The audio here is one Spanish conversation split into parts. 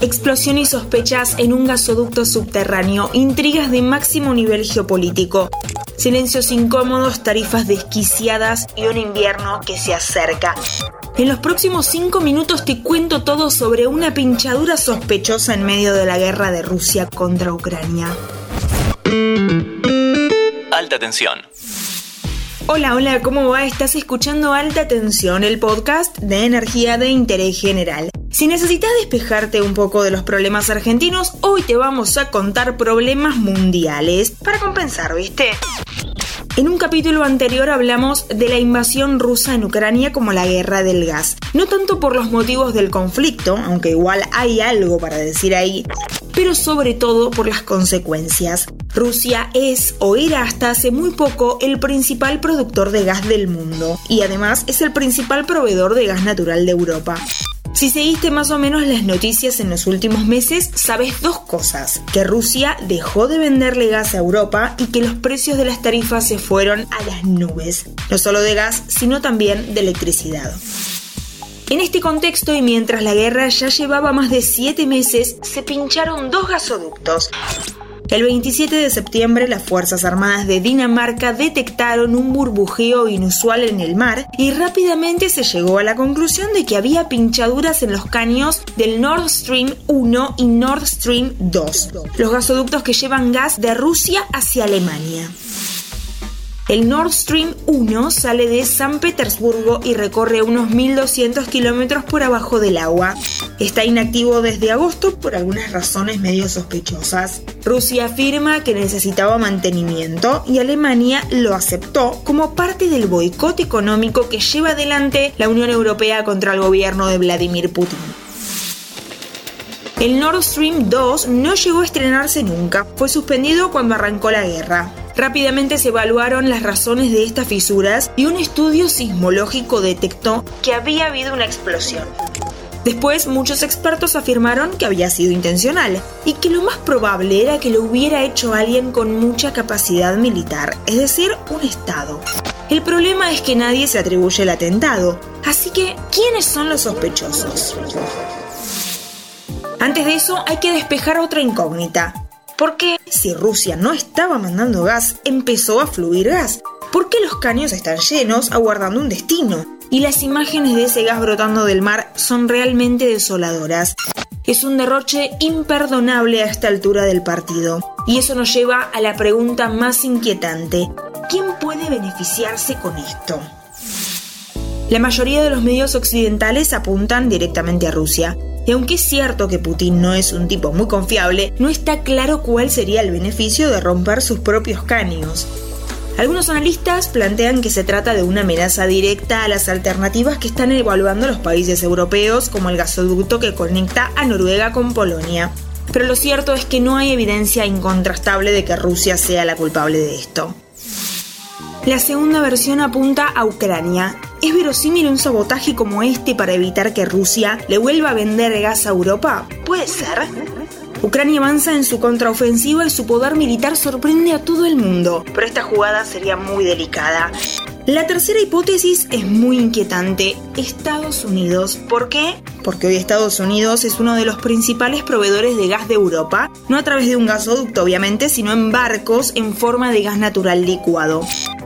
Explosión y sospechas en un gasoducto subterráneo, intrigas de máximo nivel geopolítico, silencios incómodos, tarifas desquiciadas y un invierno que se acerca. En los próximos cinco minutos te cuento todo sobre una pinchadura sospechosa en medio de la guerra de Rusia contra Ucrania. Alta tensión. Hola, hola, ¿cómo va? Estás escuchando Alta Tensión, el podcast de energía de interés general. Si necesitas despejarte un poco de los problemas argentinos, hoy te vamos a contar problemas mundiales. Para compensar, ¿viste? En un capítulo anterior hablamos de la invasión rusa en Ucrania como la guerra del gas. No tanto por los motivos del conflicto, aunque igual hay algo para decir ahí, pero sobre todo por las consecuencias. Rusia es o era hasta hace muy poco el principal productor de gas del mundo y además es el principal proveedor de gas natural de Europa. Si seguiste más o menos las noticias en los últimos meses, sabes dos cosas. Que Rusia dejó de venderle gas a Europa y que los precios de las tarifas se fueron a las nubes. No solo de gas, sino también de electricidad. En este contexto y mientras la guerra ya llevaba más de siete meses, se pincharon dos gasoductos. El 27 de septiembre las Fuerzas Armadas de Dinamarca detectaron un burbujeo inusual en el mar y rápidamente se llegó a la conclusión de que había pinchaduras en los caños del Nord Stream 1 y Nord Stream 2, los gasoductos que llevan gas de Rusia hacia Alemania. El Nord Stream 1 sale de San Petersburgo y recorre unos 1.200 kilómetros por abajo del agua. Está inactivo desde agosto por algunas razones medio sospechosas. Rusia afirma que necesitaba mantenimiento y Alemania lo aceptó como parte del boicot económico que lleva adelante la Unión Europea contra el gobierno de Vladimir Putin. El Nord Stream 2 no llegó a estrenarse nunca, fue suspendido cuando arrancó la guerra. Rápidamente se evaluaron las razones de estas fisuras y un estudio sismológico detectó que había habido una explosión. Después, muchos expertos afirmaron que había sido intencional y que lo más probable era que lo hubiera hecho alguien con mucha capacidad militar, es decir, un Estado. El problema es que nadie se atribuye el atentado, así que, ¿quiénes son los sospechosos? Antes de eso, hay que despejar otra incógnita. ¿Por qué, si Rusia no estaba mandando gas, empezó a fluir gas? ¿Por qué los caños están llenos aguardando un destino? Y las imágenes de ese gas brotando del mar son realmente desoladoras. Es un derroche imperdonable a esta altura del partido. Y eso nos lleva a la pregunta más inquietante. ¿Quién puede beneficiarse con esto? La mayoría de los medios occidentales apuntan directamente a Rusia, y aunque es cierto que Putin no es un tipo muy confiable, no está claro cuál sería el beneficio de romper sus propios caños. Algunos analistas plantean que se trata de una amenaza directa a las alternativas que están evaluando los países europeos, como el gasoducto que conecta a Noruega con Polonia. Pero lo cierto es que no hay evidencia incontrastable de que Rusia sea la culpable de esto. La segunda versión apunta a Ucrania. ¿Es verosímil un sabotaje como este para evitar que Rusia le vuelva a vender gas a Europa? Puede ser. Ucrania avanza en su contraofensiva y su poder militar sorprende a todo el mundo, pero esta jugada sería muy delicada. La tercera hipótesis es muy inquietante. Estados Unidos. ¿Por qué? Porque hoy Estados Unidos es uno de los principales proveedores de gas de Europa, no a través de un gasoducto obviamente, sino en barcos en forma de gas natural licuado.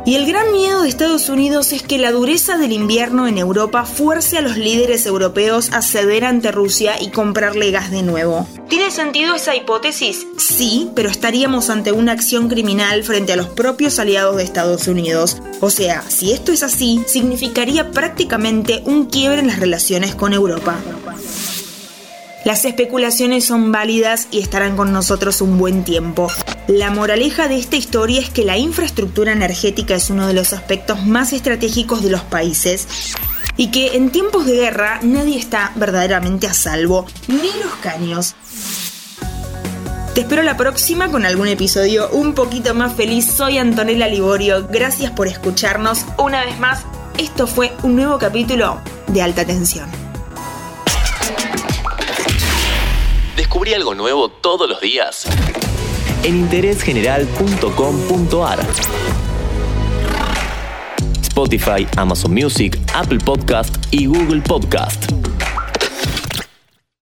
Y el gran miedo de Estados Unidos es que la dureza del invierno en Europa fuerce a los líderes europeos a ceder ante Rusia y comprarle gas de nuevo. ¿Tiene sentido esa hipótesis? Sí, pero estaríamos ante una acción criminal frente a los propios aliados de Estados Unidos. O sea, si esto es así, significaría prácticamente un quiebre en las relaciones con Europa. Las especulaciones son válidas y estarán con nosotros un buen tiempo. La moraleja de esta historia es que la infraestructura energética es uno de los aspectos más estratégicos de los países y que en tiempos de guerra nadie está verdaderamente a salvo, ni los caños. Te espero la próxima con algún episodio un poquito más feliz. Soy Antonella Liborio. Gracias por escucharnos una vez más. Esto fue un nuevo capítulo de Alta Tensión. Descubrí algo nuevo todos los días en interésgeneral.com.ar. Spotify, Amazon Music, Apple Podcast y Google Podcast.